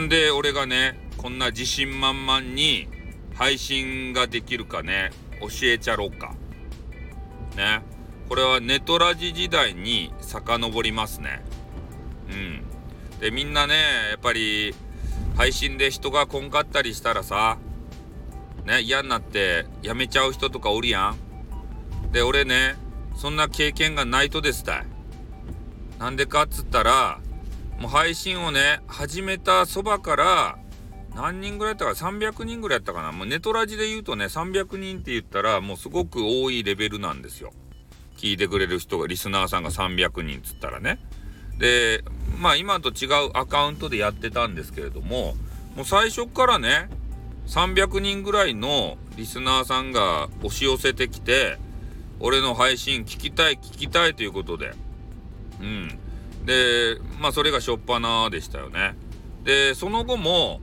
なんで俺がねこんな自信満々に配信ができるかね教えちゃろうか。ね。これはネトラジ時代に遡りますね。うん。でみんなねやっぱり配信で人がこんかったりしたらさね嫌になってやめちゃう人とかおるやん。で俺ねそんな経験がないとですたい。なんでかっつったらもう配信をね始めたそばから何人ぐらいやったか300人ぐらいやったかな？もうネトラジで言うとね300人って言ったらもうすごく多いレベルなんですよ。聞いてくれる人がリスナーさんが300人っつったらね。でまあ今と違うアカウントでやってたんですけれどももう最初からね300人ぐらいのリスナーさんが押し寄せてきて俺の配信聞きたい聞きたいということでうん。でまあそれが初っ端でしたよね。でその後も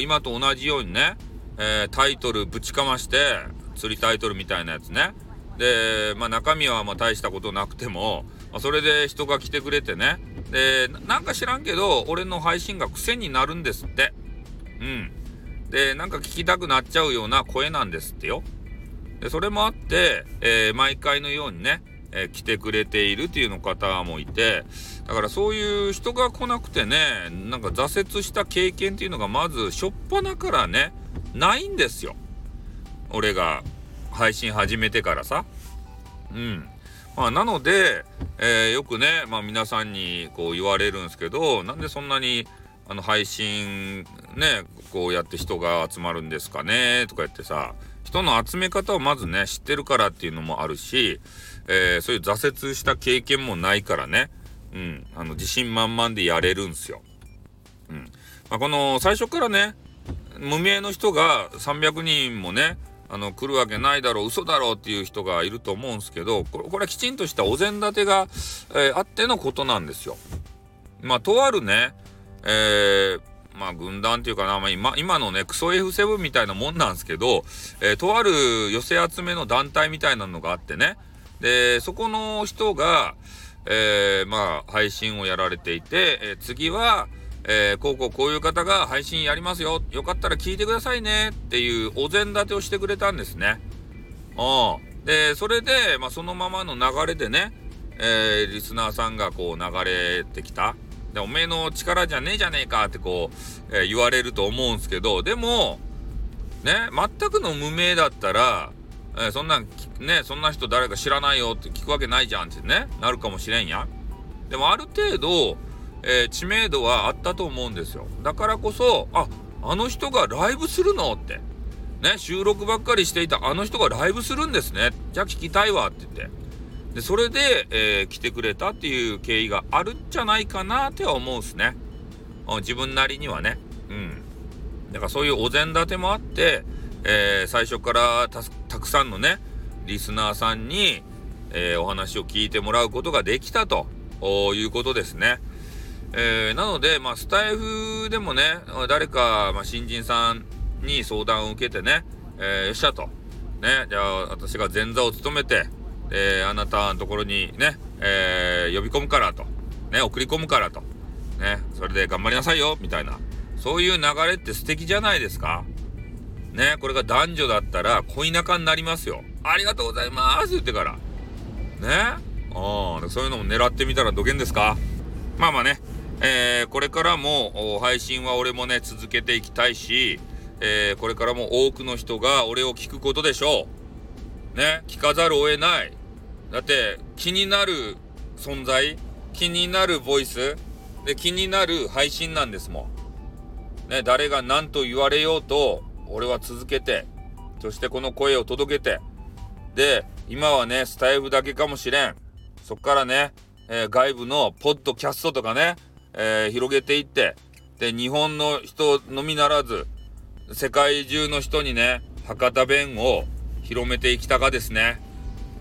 今と同じようにね、えー、タイトルぶちかまして釣りタイトルみたいなやつね。でまあ中身はま大したことなくても、まあ、それで人が来てくれてね。でなんか知らんけど俺の配信が癖になるんですって。うん。でなんか聞きたくなっちゃうような声なんですってよ。でそれもあって、えー、毎回のようにね、え、来てくれているっていうの方もいてだからそういう人が来なくてねなんか挫折した経験っていうのがまず初っ端からねないんですよ。俺が配信始めてからさ。うん。まあなので、えー、よくね、まあ、皆さんにこう言われるんですけどなんでそんなにあの配信ねこうやって人が集まるんですかねとか言ってさ人の集め方をまずね知ってるからっていうのもあるし、えー、そういう挫折した経験もないからね、うん、あの自信満々でやれるんすよ。うんまあ、この最初からね無名の人が300人もねあの来るわけないだろう嘘だろうっていう人がいると思うんすけどこれこれはきちんとしたお膳立てが、えー、あってのことなんですよ。まあとあるね、えー、まあ軍団っていうかな、まあ、今今のねクソ F7 みたいなもんなんですけど、えー、とある寄せ集めの団体みたいなのがあってねでそこの人が、えー、まあ配信をやられていて、えー、次は、えー、こうこうこういう方が配信やりますよよかったら聞いてくださいねっていうお膳立てをしてくれたんですね。うん、でそれで、まあ、そのままの流れでね、えー、リスナーさんがこう流れてきた。でおめえの力じゃねえじゃねえかってこう、えー、言われると思うんすけどでもね全くの無名だったら、えー、そんなねそんな人誰か知らないよって聞くわけないじゃんってねなるかもしれんや。でもある程度、えー、知名度はあったと思うんですよ。だからこそああの人がライブするのって。ね収録ばっかりしていたあの人がライブするんですね。じゃあ聞きたいわって言って。でそれで、えー、来てくれたっていう経緯があるんじゃないかなっては思うんすね自分なりにはねうんだからそういうお膳立てもあって、えー、最初からたくさんのねリスナーさんに、えー、お話を聞いてもらうことができたということですね。えー、なので、まあ、スタイフでもね、誰か、まあ、新人さんに相談を受けてね、えー、よっしゃと。ね、じゃあ、私が前座を務めて、えー、あなたのところにね、えー、呼び込むからと、ね、送り込むからと、ね、それで頑張りなさいよ、みたいな。そういう流れって素敵じゃないですかね、これが男女だったら恋仲になりますよ。ありがとうございます言ってから。ね。ああ、そういうのも狙ってみたらどげんですかまあまあね、えー、これからも配信は俺もね、続けていきたいし、えー、これからも多くの人が俺を聞くことでしょう。ね、聞かざるを得ない。だって気になる存在気になるボイスで気になる配信なんですもん。ね、誰が何と言われようと俺は続けてそしてこの声を届けてで今はねスタイフだけかもしれん。そっからね、えー、外部のポッドキャストとかね、えー、広げていってで日本の人のみならず世界中の人にね博多弁を広めていきたかですね。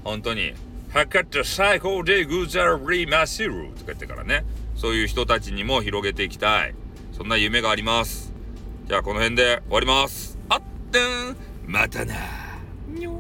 本当に。博多最高でござりまするとか言ってからね。そういう人たちにも広げていきたい。そんな夢があります。じゃあこの辺で終わります。あってん。またな。にょ